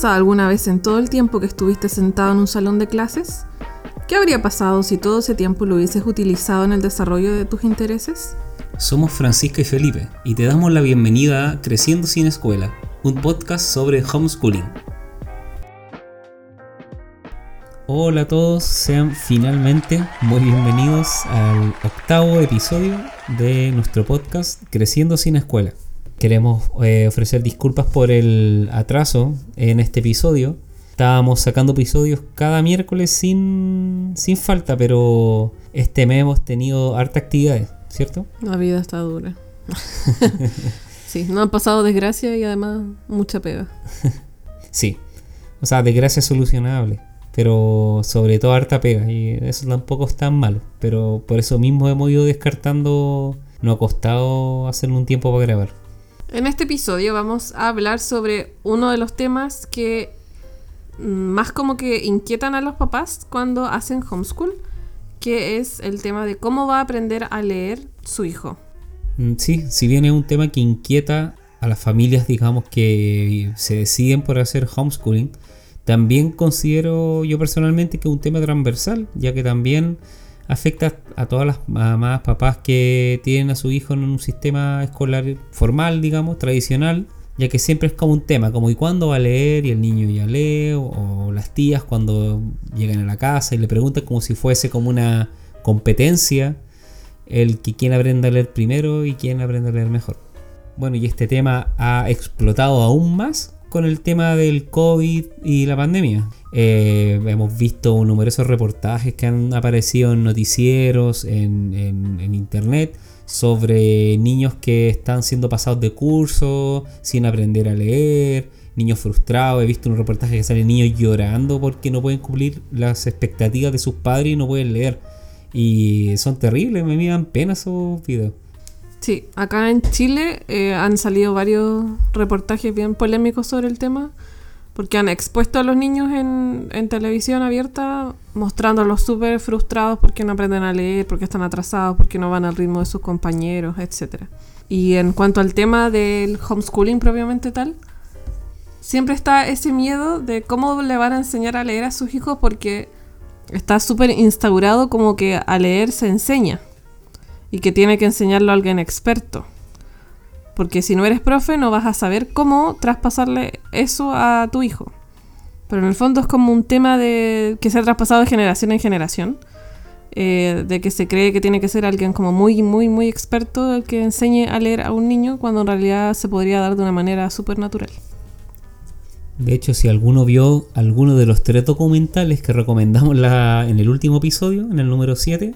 pensado alguna vez en todo el tiempo que estuviste sentado en un salón de clases? ¿Qué habría pasado si todo ese tiempo lo hubieses utilizado en el desarrollo de tus intereses? Somos Francisca y Felipe y te damos la bienvenida a Creciendo sin Escuela, un podcast sobre homeschooling. Hola a todos, sean finalmente muy bienvenidos al octavo episodio de nuestro podcast Creciendo sin Escuela. Queremos eh, ofrecer disculpas por el atraso en este episodio. Estábamos sacando episodios cada miércoles sin, sin falta, pero este mes hemos tenido harta actividades, ¿cierto? La vida está dura. sí, no han pasado desgracia y además mucha pega. sí, o sea, desgracia solucionable, pero sobre todo harta pega y eso tampoco es tan malo. Pero por eso mismo hemos ido descartando, nos ha costado hacer un tiempo para grabar. En este episodio vamos a hablar sobre uno de los temas que mm, más como que inquietan a los papás cuando hacen homeschool, que es el tema de cómo va a aprender a leer su hijo. Mm, sí, si bien es un tema que inquieta a las familias, digamos, que se deciden por hacer homeschooling, también considero yo personalmente que es un tema transversal, ya que también afecta a todas las mamás, papás que tienen a su hijo en un sistema escolar formal, digamos, tradicional, ya que siempre es como un tema, como ¿y cuándo va a leer? Y el niño ya lee, o, las tías cuando llegan a la casa y le preguntan como si fuese como una competencia, el que quién aprende a leer primero y quién aprende a leer mejor. Bueno, y este tema ha explotado aún más con el tema del COVID y la pandemia. Eh, hemos visto numerosos reportajes que han aparecido en noticieros, en, internet, sobre niños que están siendo pasados de curso sin aprender a leer, niños frustrados. He visto un reportaje que salen niños llorando porque no pueden cumplir las expectativas de sus padres y no pueden leer. Y son terribles, me miran pena esos videos. Sí, acá en Chile eh, han salido varios reportajes bien polémicos sobre el tema, porque han expuesto a los niños en, televisión abierta, mostrándolos súper frustrados porque no aprenden a leer, porque están atrasados, porque no van al ritmo de sus compañeros, etc. Y en cuanto al tema del homeschooling propiamente tal, siempre está ese miedo de cómo le van a enseñar a leer a sus hijos porque está súper instaurado como que a leer se enseña y que tiene que enseñarlo a alguien experto. Porque si no eres profe no vas a saber cómo traspasarle eso a tu hijo. Pero en el fondo es como un tema de que se ha traspasado de generación en generación. Eh, de que se cree que tiene que ser alguien como muy, muy, muy experto el que enseñe a leer a un niño cuando en realidad se podría dar de una manera súper natural. De hecho, si alguno vio alguno de los tres documentales que recomendamos en el último episodio, en el número 7,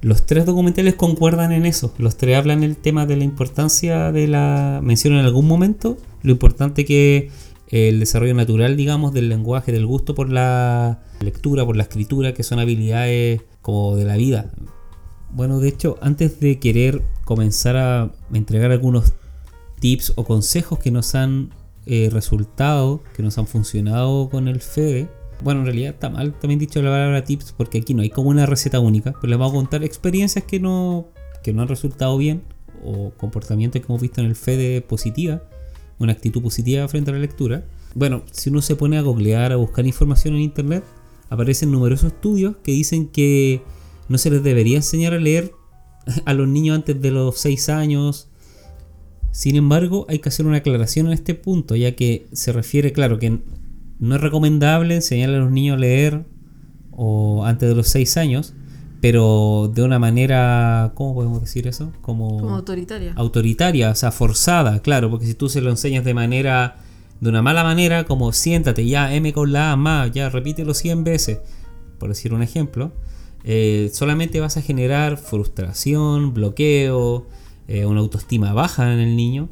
los tres documentales concuerdan en eso. Los tres hablan el tema de la importancia de la. mencionan en algún momento lo importante que el desarrollo natural, digamos, del lenguaje, del gusto por la lectura, por la escritura, que son habilidades como de la vida. Bueno, de hecho, antes de querer comenzar a entregar algunos tips o consejos que nos han eh, resultado, que nos han funcionado con el FEDE, bueno, en realidad está mal también dicho la palabra tips porque aquí no hay como una receta única, pero les vamos a contar experiencias que no, que no han resultado bien o comportamientos que hemos visto en el FEDE positiva, una actitud positiva frente a la lectura. Bueno, si uno se pone a googlear, a buscar información en internet, aparecen numerosos estudios que dicen que no se les debería enseñar a leer a los niños antes de los 6 años. Sin embargo, hay que hacer una aclaración en este punto, ya que se refiere, claro, que no es recomendable enseñarle a los niños a leer o antes de los 6 años, pero de una manera, ¿cómo podemos decir eso? Como, autoritaria. Autoritaria, o sea, forzada, claro, porque si tú se lo enseñas de manera, de una mala manera, como siéntate, ya, M con la A más, ya, repítelo 100 veces, por decir un ejemplo, eh, solamente vas a generar frustración, bloqueo, eh, una autoestima baja en el niño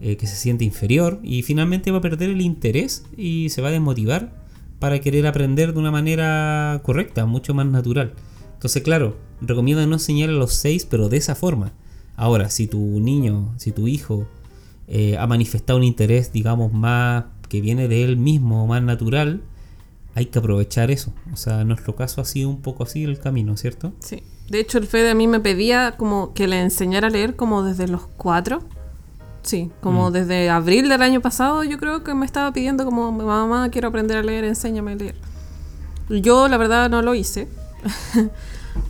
eh, que se siente inferior y finalmente va a perder el interés y se va a desmotivar para querer aprender de una manera correcta, mucho más natural. Entonces, claro, recomiendo no enseñar a los seis, pero de esa forma. Ahora, si tu niño, si tu hijo eh, ha manifestado un interés, digamos, más que viene de él mismo, más natural, hay que aprovechar eso. O sea, en nuestro caso ha sido un poco así el camino, ¿cierto? Sí. De hecho, el Fede a mí me pedía como que le enseñara a leer como desde los cuatro Sí, como Mm. desde abril del año pasado yo creo que me estaba pidiendo como mamá quiero aprender a leer, enséñame a leer. Yo la verdad no lo hice.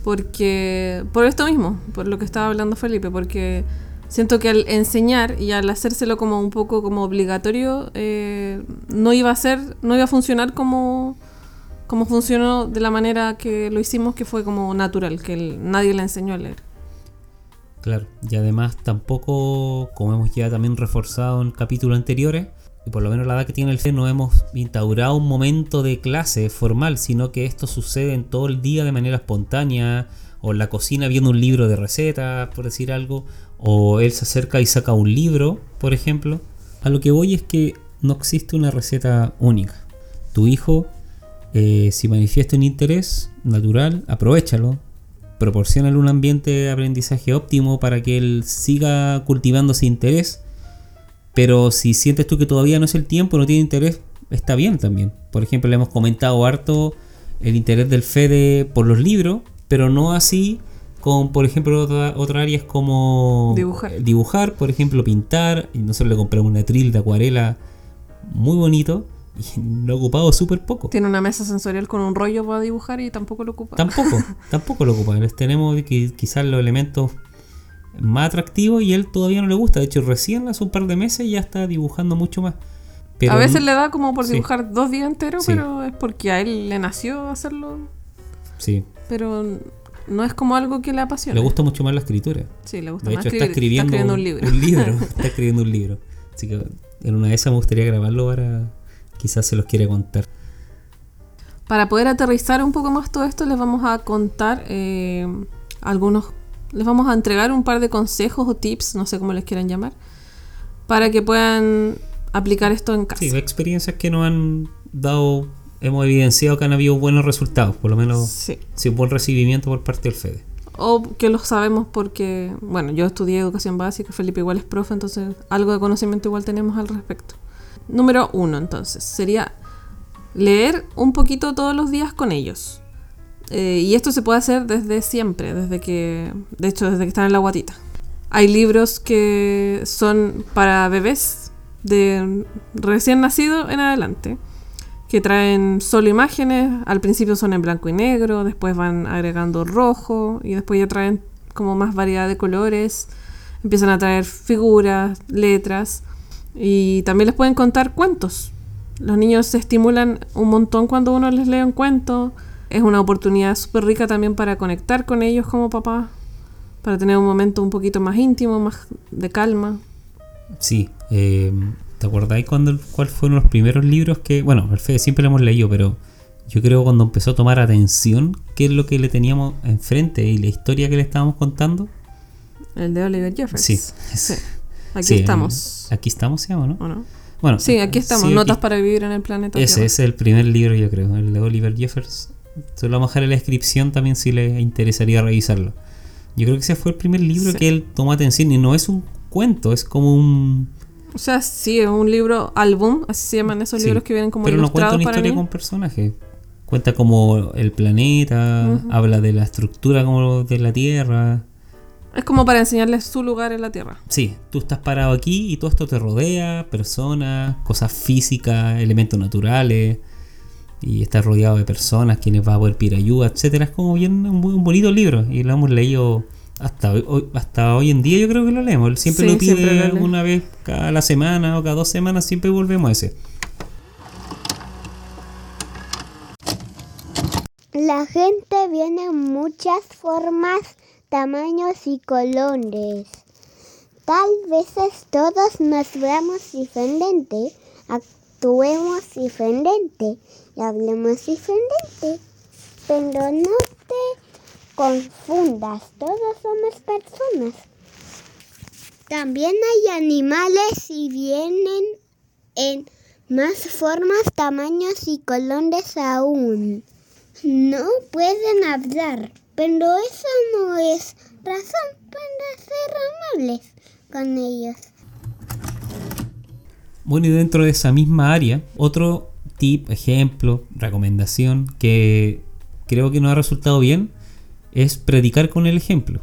porque por esto mismo, por lo que estaba hablando Felipe, porque siento que al enseñar y al hacérselo como un poco como obligatorio eh, no iba a ser, no iba a funcionar como como funcionó de la manera que lo hicimos, que fue como natural, que el- nadie le enseñó a leer. Claro, y además tampoco, como hemos ya también reforzado en capítulos anteriores, y por lo menos la edad que tiene el FE, no hemos instaurado un momento de clase formal, sino que esto sucede en todo el día de manera espontánea, o en la cocina viendo un libro de recetas, por decir algo, o él se acerca y saca un libro, por ejemplo. A lo que voy es que no existe una receta única. Tu hijo, eh, si manifiesta un interés natural, aprovechalo, proporcionale un ambiente de aprendizaje óptimo para que él siga cultivando ese interés. Pero si sientes tú que todavía no es el tiempo, no tiene interés, está bien también. Por ejemplo, le hemos comentado harto el interés del Fede por los libros, pero no así con, por ejemplo, otra, otras áreas como Dibujar. dibujar, por ejemplo, pintar. Y nosotros le compramos un atril de acuarela muy bonito y lo ha ocupado súper poco. Tiene una mesa sensorial con un rollo para dibujar y tampoco lo ocupa. Tampoco, tampoco lo ocupa. Tenemos quizás los elementos más atractivos y él todavía no le gusta. De hecho, recién hace un par de meses ya está dibujando mucho más. Pero a veces no- le da como por Sí. dibujar dos días enteros, Sí. pero es porque a él le nació hacerlo. Sí, Pero no es como algo que le apasiona. le gusta mucho más la escritura. Sí, le gusta De más hecho, está escribiendo, un libro. está escribiendo un libro. Así que en una de esas me gustaría grabarlo para quizás se los quiere contar. Para poder aterrizar un poco más todo esto, les vamos a contar eh, algunos. Les vamos a entregar un par de consejos o tips, no sé cómo les quieran llamar, para que puedan aplicar esto en casa. Sí, experiencias que nos han dado, hemos evidenciado que han habido buenos resultados, por lo menos Sí. sí, un buen recibimiento por parte del FEDE. O que lo sabemos porque, bueno, yo estudié educación básica, Felipe igual es profe, entonces algo de conocimiento igual tenemos al respecto. Número uno, entonces, sería leer un poquito todos los días con ellos. Eh, y esto se puede hacer desde siempre, desde que, de hecho, desde que están en la guatita. Hay libros que son para bebés de recién nacido en adelante, que traen solo imágenes, al principio son en blanco y negro, después van agregando rojo y después ya traen como más variedad de colores, empiezan a traer figuras, letras y también les pueden contar cuentos. Los niños se estimulan un montón cuando uno les lee un cuento. Es una oportunidad súper rica también para conectar con ellos como papá, para tener un momento un poquito más íntimo, más de calma. Sí, eh, ¿te acordáis cuando, cuáles fueron los primeros libros que, bueno, el Fede siempre lo hemos leído, pero yo creo cuando empezó a tomar atención qué es lo que le teníamos enfrente y la historia que le estábamos contando? El de Oliver Jeffers. Sí. Sí. Aquí Sí, estamos. aquí estamos, ¿no? ¿O no? Bueno, Sí, aquí estamos. sí, Notas aquí- para vivir en el planeta. Ese, es el primer libro, yo creo, el de Oliver Jeffers. Se lo vamos a dejar en la descripción también si les interesaría revisarlo. Yo creo que ese fue el primer libro Sí. que él tomó atención y no es un cuento, es como un... O sea, sí, es un libro álbum, así se llaman esos Sí, libros que vienen como pero no cuenta una historia con personajes. Cuenta como el planeta, habla de la estructura como de la Tierra. Es como para enseñarles su lugar en la Tierra. Sí, tú estás parado aquí y todo esto te rodea, personas, cosas físicas, elementos naturales. Y estás rodeado de personas, quienes va a poder pedir ayuda, etcétera. Es como bien un, bonito libro y lo hemos leído hasta hoy, hoy- hasta hoy en día. Yo creo que lo leemos. Siempre Sí, lo pide siempre lo una vez cada la semana o cada dos semanas. Siempre volvemos a ese. La gente viene en muchas formas, tamaños y colores. Tal vez todos nos veamos diferente, actuemos diferente y hablemos diferente. Pero no te confundas, todos somos personas. También hay animales y vienen en más formas, tamaños y colores aún. No pueden hablar, pero eso no es razón para ser amables con ellos. Bueno, y dentro de esa misma área, otro tip, ejemplo, recomendación que creo que nos ha resultado bien es predicar con el ejemplo.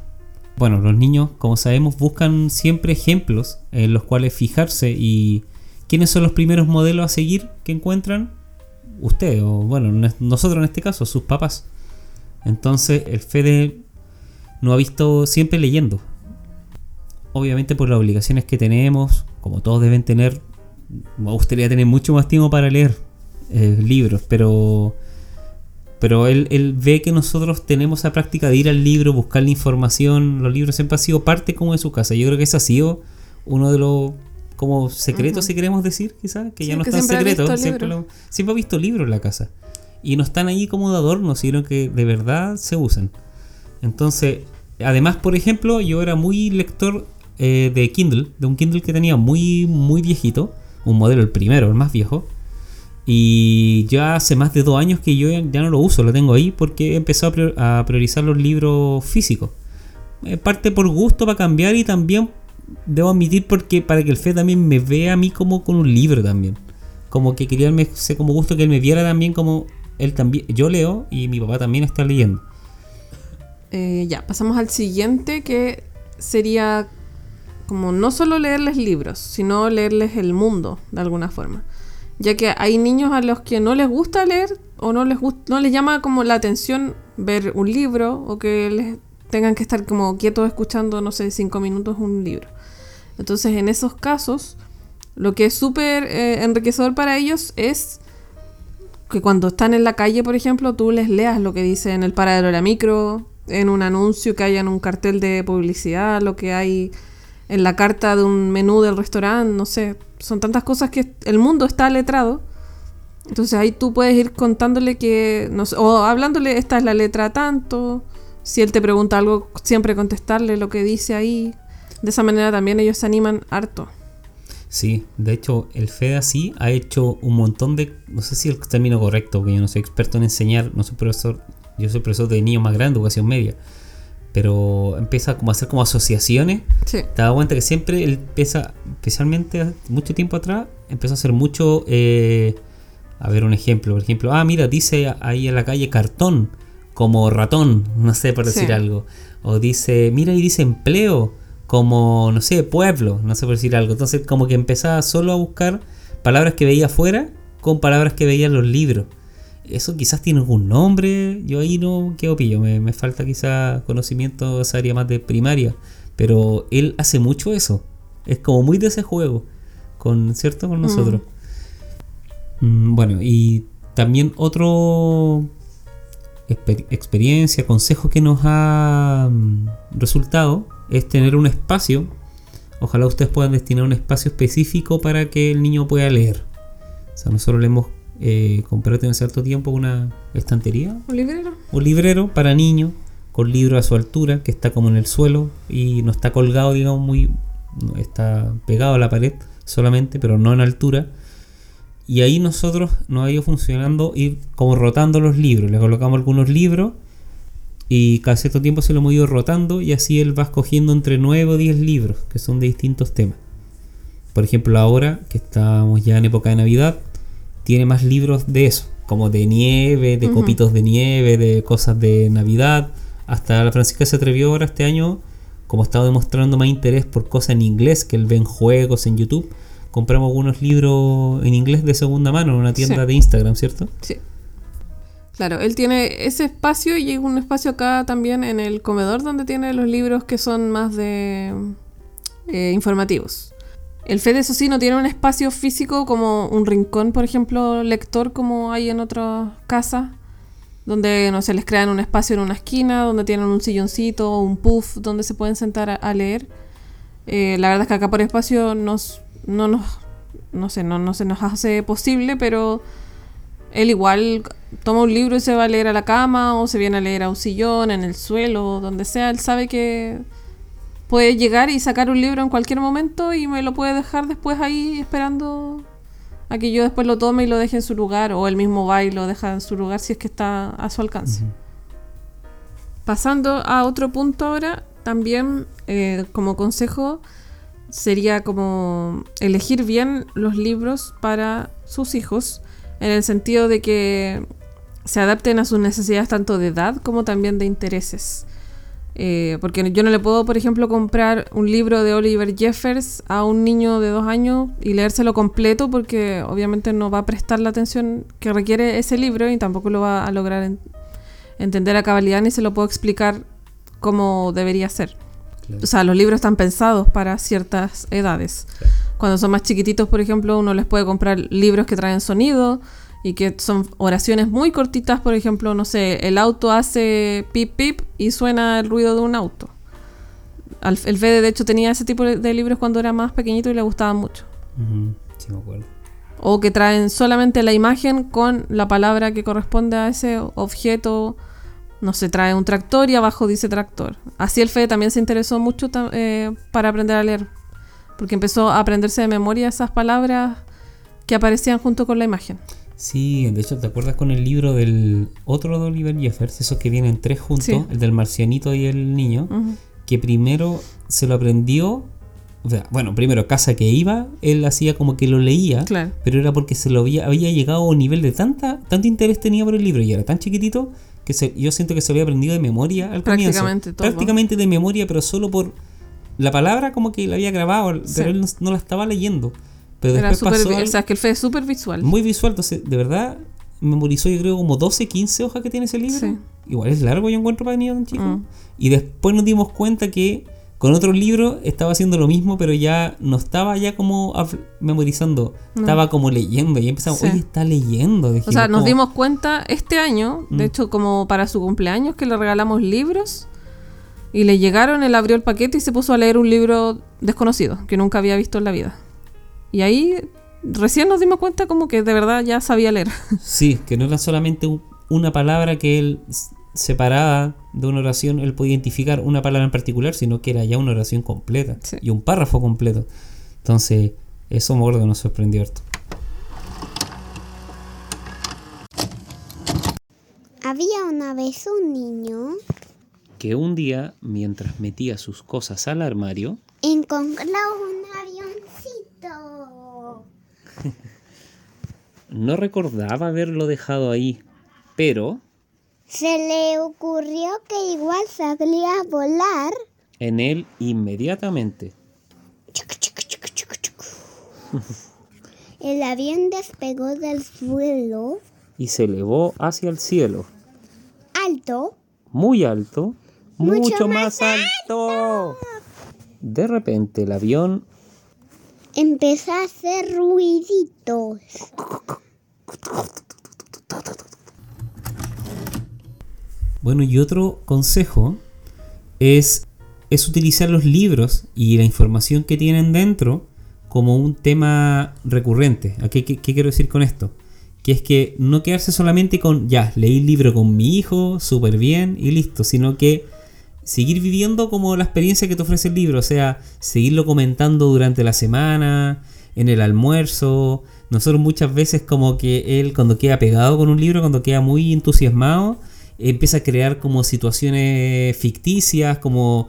Bueno, los niños, como sabemos, buscan siempre ejemplos en los cuales fijarse y ¿quiénes son los primeros modelos a seguir que encuentran? Usted, o bueno, nosotros en este caso, sus papás. Entonces el Fede no ha visto siempre leyendo. Obviamente por las obligaciones que tenemos, como todos deben tener, me gustaría tener mucho más tiempo para leer eh, libros, pero pero él, ve que nosotros tenemos la práctica de ir al libro, buscar la información, los libros siempre han sido parte como de su casa. Yo creo que ese ha sido uno de los como secretos, si queremos decir, quizás, que ya no están secretos. Siempre, siempre ha visto libros en la casa. Y no están ahí como de adorno, sino que de verdad se usan. Entonces, además, por ejemplo, yo era muy lector eh, de Kindle, de un Kindle que tenía muy, muy viejito, un modelo, el primero, el más viejo. Y ya hace más de dos años que yo ya no lo uso, lo tengo ahí porque he empezado a priorizar los libros físicos. parte por gusto para cambiar y también debo admitir porque para que el Fe también me vea a mí como con un libro también. Como que quería sé como gusto que él me viera también como él también. Yo leo y mi papá también está leyendo. Eh, ya, pasamos al siguiente que sería como no solo leerles libros, sino leerles el mundo de alguna forma ya que hay niños a los que no les gusta leer o no les no les llama como la atención ver un libro o que les tengan que estar como quietos escuchando, no sé, cinco minutos un libro. Entonces, en esos casos, lo que es súper eh, enriquecedor para ellos es que cuando están en la calle, por ejemplo, tú les leas lo que dice en el paradero de la micro, en un anuncio que haya en un cartel de publicidad, lo que hay en la carta de un menú del restaurante, no sé, son tantas cosas que el mundo está letrado. Entonces ahí tú puedes ir contándole que, no o hablándole, esta es la letra tanto. Si él te pregunta algo, siempre contestarle lo que dice ahí. De esa manera también ellos se animan harto. Sí, de hecho, el FED así ha hecho un montón de. No sé si el término correcto, porque yo no soy experto en enseñar, no soy profesor. Yo soy profesor de niños más grandes, educación media pero empieza como a hacer como asociaciones. Sí. Te das cuenta que siempre él empieza, especialmente mucho tiempo atrás, empezó a hacer mucho. Eh, a ver un ejemplo, por ejemplo, ah, mira, dice ahí en la calle cartón, como ratón, no sé, por decir algo. O dice, mira, y dice empleo, como, no sé, pueblo, no sé por decir algo. Entonces, como que empezaba solo a buscar palabras que veía afuera con palabras que veía en los libros. Eso quizás tiene algún nombre, yo ahí no quedo pillo, me, me falta quizás conocimiento de esa área más de primaria, pero él hace mucho eso, es como muy de ese juego, con cierto con mm. nosotros. Mm, bueno, y también otro experiencia, consejo que nos ha mm, resultado es tener un espacio. Ojalá ustedes puedan destinar un espacio específico para que el niño pueda leer. O sea, nosotros le hemos eh, comprarte en cierto tiempo una estantería. Un librero. Un librero para niños, con libros a su altura, que está como en el suelo y no está colgado, digamos, muy. está pegado a la pared solamente, pero no en altura. Y ahí nosotros nos ha ido funcionando ir como rotando los libros. Le colocamos algunos libros y cada cierto tiempo se lo hemos ido rotando y así él va escogiendo entre 9 o 10 libros que son de distintos temas. Por ejemplo, ahora que estamos ya en época de Navidad, tiene más libros de eso, como de nieve, de copitos de nieve, de cosas de Navidad. Hasta la Francisca se atrevió ahora este año, como estaba demostrando más interés por cosas en inglés, que él ve en juegos en YouTube, compramos algunos libros en inglés de segunda mano en una tienda de Instagram, ¿cierto? Sí. Claro, él tiene ese espacio y un espacio acá también en el comedor donde tiene los libros que son más de eh, informativos. El FED, eso sí, no tiene un espacio físico como un rincón, por ejemplo, lector, como hay en otras casas, donde, no sé, les crean un espacio en una esquina, donde tienen un silloncito o un puff donde se pueden sentar a, leer. Eh, la verdad es que acá por espacio nos, no nos, no sé, no, no se nos hace posible, pero él igual toma un libro y se va a leer a la cama o se viene a leer a un sillón, en el suelo, donde sea. Él sabe que puede llegar y sacar un libro en cualquier momento y me lo puede dejar después ahí esperando a que yo después lo tome y lo deje en su lugar o él mismo va y lo deja en su lugar si es que está a su alcance. Pasando a otro punto ahora, también eh, como consejo sería como elegir bien los libros para sus hijos en el sentido de que se adapten a sus necesidades tanto de edad como también de intereses. Eh, porque yo no le puedo, por ejemplo, comprar un libro de Oliver Jeffers a un niño de dos años y leérselo completo porque obviamente no va a prestar la atención que requiere ese libro y tampoco lo va a lograr en- entender a cabalidad ni se lo puedo explicar como debería ser. Claro. O sea, los libros están pensados para ciertas edades. Cuando son más chiquititos, por ejemplo, uno les puede comprar libros que traen sonido y que son oraciones muy cortitas, por ejemplo, no sé, el auto hace pip pip y suena el ruido de un auto. Al- El Fede, de hecho, tenía ese tipo de- libros cuando era más pequeñito y le gustaban mucho. Ujú, Sí, me acuerdo. O que traen solamente la imagen con la palabra que corresponde a ese objeto. No se trae un tractor y abajo dice tractor. Así el Fede también se interesó mucho eh, para aprender a leer. Porque empezó a aprenderse de memoria esas palabras que aparecían junto con la imagen. Sí, de hecho, ¿te acuerdas con el libro del otro de Oliver Jeffers? Esos que vienen tres juntos, Sí. el del marcianito y el niño, que primero se lo aprendió. O sea, bueno, primero, casa que iba, él hacía como que lo leía, Claro. pero era porque se lo había, había llegado a un nivel de tanta, tanto interés tenía por el libro y era tan chiquitito que se- yo siento que se lo había aprendido de memoria al comienzo. Prácticamente todo. Prácticamente de memoria, pero solo por la palabra como que la había grabado, Sí. pero él no, no la estaba leyendo. Pero Era después pasó algo- O sea, es que el Fede es súper visual. muy visual, entonces de verdad memorizó yo creo como 12, 15 hojas que tiene ese libro. Sí. Igual es largo yo encuentro para niño tan chico. Mm. Y después nos dimos cuenta que con otro libro estaba haciendo lo mismo, pero ya no estaba ya como memorizando, No. estaba como leyendo. Y empezamos, Sí. oye, está leyendo. O sea, nos como- dimos cuenta este año, Mm. de hecho, como para su cumpleaños, que le regalamos libros y le llegaron, él abrió el paquete y se puso a leer un libro desconocido que nunca había visto en la vida. Y ahí recién nos dimos cuenta como que de verdad ya sabía leer. Sí, que no era solamente un- una palabra que él separada de una oración, él podía identificar una palabra en particular, sino que era ya una oración completa Sí. y un párrafo completo. Entonces, eso que nos sorprendió harto. Había una vez un niño Que un día, mientras metía sus cosas al armario, encontró un no recordaba haberlo dejado ahí, pero Se le ocurrió que igual sabría volar. en él inmediatamente. El avión despegó del suelo y se elevó hacia el cielo, alto. muy alto, Mucho mucho, más más alto. De repente el avión Empezó a hacer ruiditos. Bueno, y otro consejo es, es utilizar los libros y la información que tienen dentro como un tema recurrente. ¿A qué, qué- qué quiero decir con esto? Que es que no quedarse solamente con, ya, leí el libro con mi hijo, súper bien y listo, sino que seguir viviendo como la experiencia que te ofrece el libro, o sea, seguirlo comentando durante la semana, en el almuerzo. Nosotros muchas veces como que él cuando queda pegado con un libro, cuando queda muy entusiasmado, empieza a crear como situaciones ficticias, como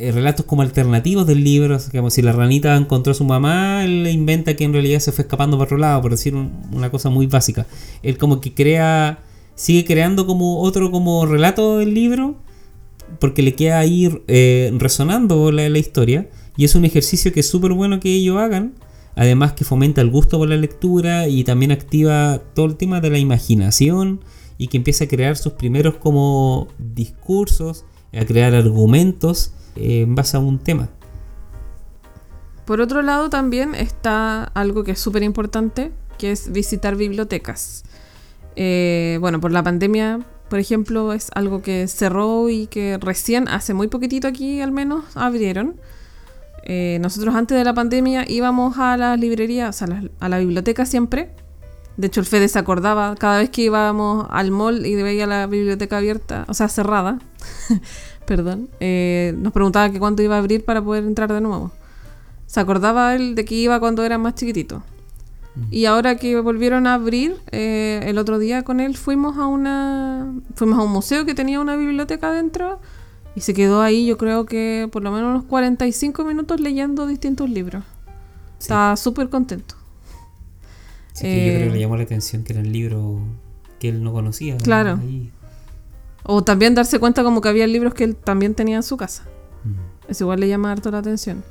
eh, relatos como alternativos del libro, como si la ranita encontró a su mamá, él inventa que en realidad se fue escapando para otro lado, por decir un- una cosa muy básica. Él como que crea, sigue creando como otro como relato del libro, porque le queda ahí eh, resonando la, la historia, y es un ejercicio que es súper bueno que ellos hagan, además que fomenta el gusto por la lectura y también activa todo el tema de la imaginación y que empieza a crear sus primeros como discursos, a crear argumentos eh, en base a un tema. Por otro lado, también está algo que es súper importante, que es visitar bibliotecas. Eh, bueno, por la pandemia, por ejemplo, es algo que cerró y que recién, hace muy poquitito aquí al menos, abrieron. Eh, nosotros antes de la pandemia íbamos a las librerías, a la, biblioteca siempre. De hecho, el Fede se acordaba cada vez que íbamos al mall y veía la biblioteca abierta, o sea, cerrada. Perdón. eh, nos preguntaba que cuándo iba a abrir para poder entrar de nuevo. Se acordaba él de que iba cuando era más chiquitito. Y ahora que volvieron a abrir, eh, el otro día con él fuimos a una fuimos a un museo que tenía una biblioteca dentro y se quedó ahí, yo creo que por lo menos unos 45 minutos leyendo distintos libros. Sí. Estaba súper contento. Que yo creo Eh, que le llamó la atención que eran libros que él no conocía. ¿no? Claro. Ahí. O también darse cuenta como que había libros que él también tenía en su casa. Mm. Eso igual le llama harto la atención.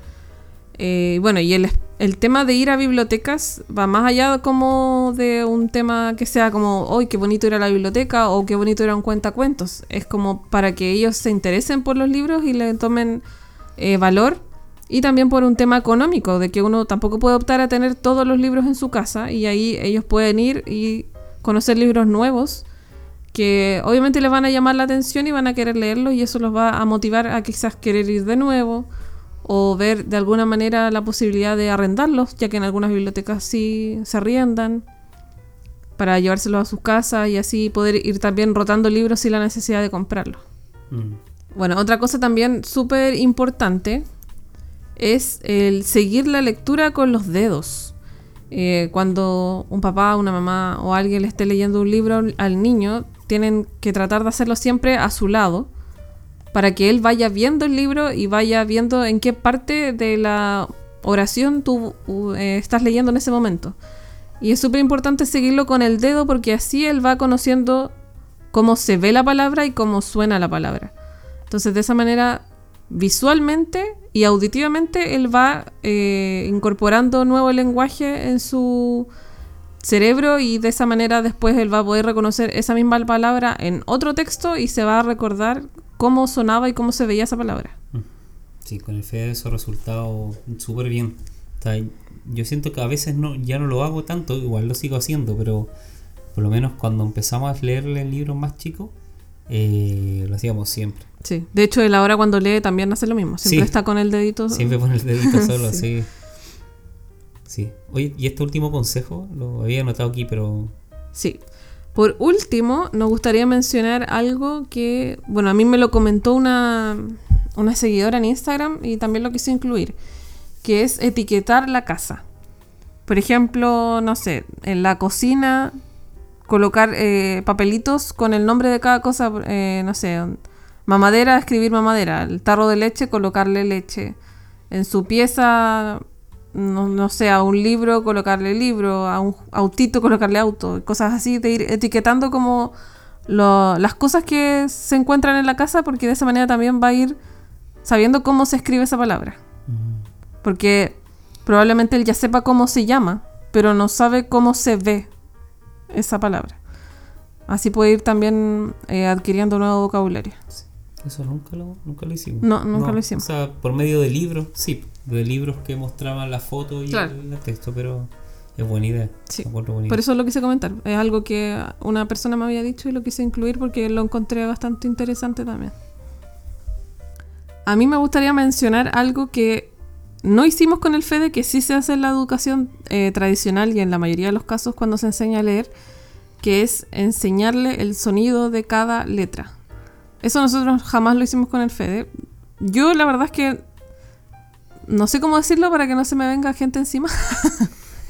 Eh, bueno, y el, el tema de ir a bibliotecas va más allá como de un tema que sea como, ¡ay, qué bonito ir a la biblioteca! o qué bonito ir a un cuentacuentos. Es como para que ellos se interesen por los libros y le tomen eh, valor. Y también por un tema económico, de que uno tampoco puede optar a tener todos los libros en su casa y ahí ellos pueden ir y conocer libros nuevos que obviamente les van a llamar la atención y van a querer leerlos y eso los va a motivar a quizás querer ir de nuevo o ver de alguna manera la posibilidad de arrendarlos, ya que en algunas bibliotecas sí se arriendan para llevárselos a sus casas y así poder ir también rotando libros sin la necesidad de comprarlos. Mm. Bueno, otra cosa también súper importante es el seguir la lectura con los dedos. Eh, cuando un papá, una mamá o alguien le esté leyendo un libro al- al niño, tienen que tratar de hacerlo siempre a su lado para que él vaya viendo el libro y vaya viendo en qué parte de la oración tú eh, estás leyendo en ese momento. Y es súper importante seguirlo con el dedo porque así él va conociendo cómo se ve la palabra y cómo suena la palabra. Entonces de esa manera, visualmente y auditivamente, él va eh, incorporando nuevo lenguaje en su cerebro y de esa manera después él va a poder reconocer esa misma palabra en otro texto y se va a recordar cómo sonaba y cómo se veía esa palabra. Sí, con el FED eso ha resultado súper bien. O sea, yo siento que a veces no, ya no lo hago tanto, igual lo sigo haciendo, pero por lo menos cuando empezamos a leerle libros más chicos, eh, lo hacíamos siempre. Sí. De hecho, él ahora cuando lee también hace lo mismo. Siempre Sí. está con el dedito. Siempre pone el dedito solo, Sí. sí. Sí. Oye, y este último consejo lo había anotado aquí, pero Sí. Por último, nos gustaría mencionar algo que, bueno, a mí me lo comentó una, una seguidora en Instagram y también lo quise incluir, que es etiquetar la casa. Por ejemplo, no sé, en la cocina colocar eh, papelitos con el nombre de cada cosa, eh, no sé, mamadera, escribir mamadera, el tarro de leche, colocarle leche. En su pieza, no, no sé, a un libro, colocarle libro, a un autito, colocarle auto, cosas así, de ir etiquetando como lo- las cosas que se encuentran en la casa, porque de esa manera también va a ir sabiendo cómo se escribe esa palabra. Porque probablemente él ya sepa cómo se llama, pero no sabe cómo se ve esa palabra. Así puede ir también eh, adquiriendo nuevo vocabulario. eso nunca lo, nunca lo hicimos. No, nunca lo hicimos. O sea, por medio de libros, sí, de libros que mostraban la foto y Claro. el, el texto, pero es buena idea. Sí. Buena Por idea. eso lo quise comentar. Es algo que una persona me había dicho y lo quise incluir porque lo encontré bastante interesante también. A mí me gustaría mencionar algo que no hicimos con el FEDE, que sí se hace en la educación eh, tradicional y en la mayoría de los casos cuando se enseña a leer, que es enseñarle el sonido de cada letra. Eso nosotros jamás lo hicimos con el FEDE. Yo la verdad es que no sé cómo decirlo para que no se me venga gente encima.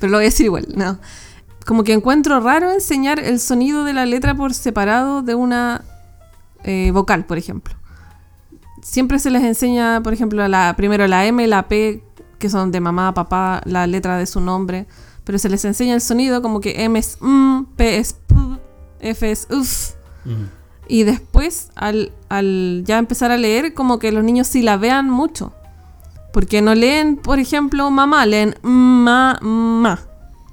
Pero lo voy a decir igual, no. Como que encuentro raro enseñar el sonido de la letra por separado de una eh, vocal, por ejemplo. Siempre se les enseña, por ejemplo, la, primero la M, la P, que son de mamá, papá, la letra de su nombre. Pero se les enseña el sonido como que M es M, P es P, F es UF. Mm. Y después, al, al ya empezar a leer, como que los niños sí la vean mucho. Porque no leen, por ejemplo, mamá, leen ma, ma.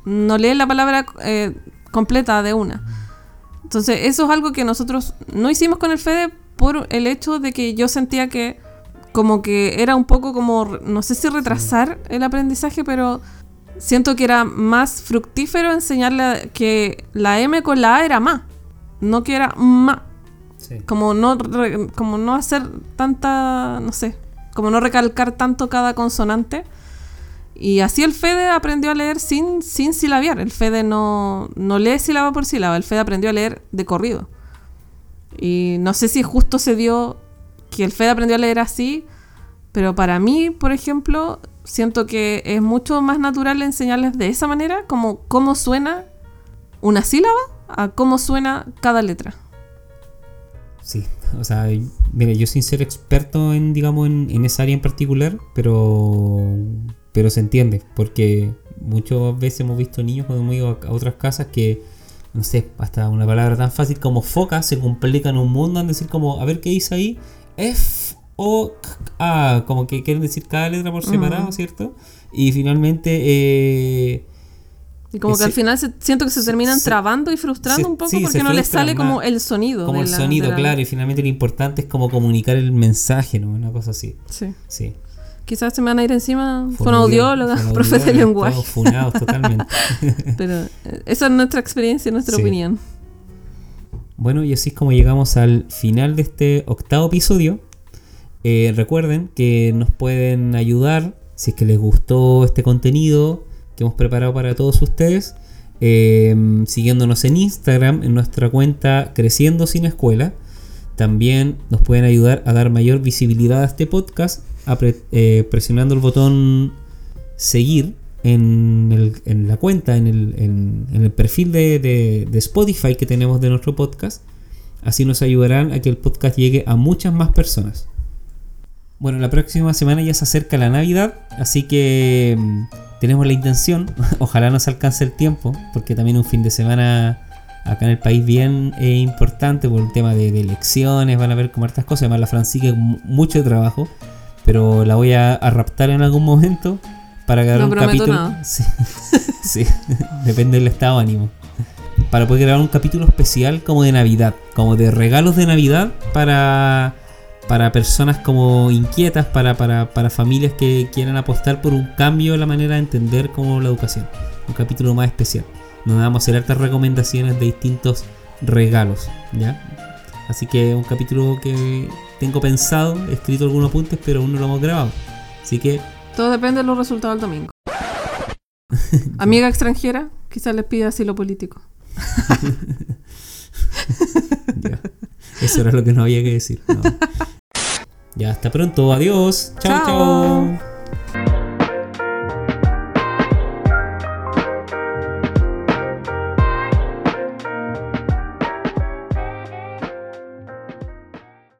No leen la palabra eh, completa de una. Entonces, eso es algo que nosotros no hicimos con el FEDE por el hecho de que yo sentía que como que era un poco como, no sé si retrasar el aprendizaje, pero siento que era más fructífero enseñarle que la M con la A era ma, no que era ma Sí. como no como no hacer tanta no sé como no recalcar tanto cada consonante. Y así el Fede aprendió a leer sin sin el Fede no no lee sílaba por sílaba el Fede aprendió a leer de corrido. Y no sé si justo se dio que el Fede aprendió a leer así pero para mí por ejemplo siento que es mucho más natural enseñarles de esa manera como cómo suena una sílaba a cómo suena cada letra Sí, o sea, mire, yo sin ser experto en, digamos, en, en esa área en particular, pero, pero se entiende, porque muchas veces hemos visto niños cuando hemos ido a, a otras casas que no sé, hasta una palabra tan fácil como foca se complica en un mundo en decir como, a ver qué dice ahí, F o A, como que quieren decir cada letra por separado. ¿cierto? Y finalmente... eh, Y como que al final se- siento que se terminan se- trabando y frustrando se- un poco sí, porque no les sale más. como el sonido. como el la- sonido, la- claro, y finalmente lo importante es como comunicar el mensaje, ¿no? Una cosa así. Sí. Sí. Quizás se me van a ir encima Fonoaudióloga, fonoaudióloga, profe de lenguaje. todos funados totalmente. Pero eh, esa es nuestra experiencia y nuestra Sí. opinión. Bueno, y así es como llegamos al final de este octavo episodio. Eh, recuerden que nos pueden ayudar si es que les gustó este contenido que hemos preparado para todos ustedes. eh, siguiéndonos en Instagram, en nuestra cuenta Creciendo Sin Escuela. También nos pueden ayudar a dar mayor visibilidad a este podcast eh, presionando el botón seguir en, la cuenta, en el, perfil de Spotify que tenemos de nuestro podcast. Así nos ayudarán a que el podcast llegue a muchas más personas. Bueno, la próxima semana ya se acerca la Navidad, así que mm, tenemos la intención, ojalá nos alcance el tiempo, porque también un fin de semana acá en el país bien eh, importante por el tema de, de elecciones, van a ver como hartas cosas, además la Francisca mucho trabajo, pero la voy a, a raptar en algún momento para grabar No un capítulo. nada. Sí, sí, depende del estado de ánimo. Para poder grabar un capítulo especial como de Navidad, como de regalos de Navidad para, para personas como inquietas, para, para, para familias que quieran apostar por un cambio en la manera de entender como la educación. Un capítulo más especial. Donde vamos a hacer hartas recomendaciones de distintos regalos. ¿ya? Así que un capítulo que tengo pensado, he escrito algunos apuntes, pero aún no lo hemos grabado. Así que Todo depende de los resultados del domingo. Amiga extranjera, quizás les pida asilo político. ya. Eso era lo que no había que decir. no. Ya, hasta pronto. Adiós. chao. Chao.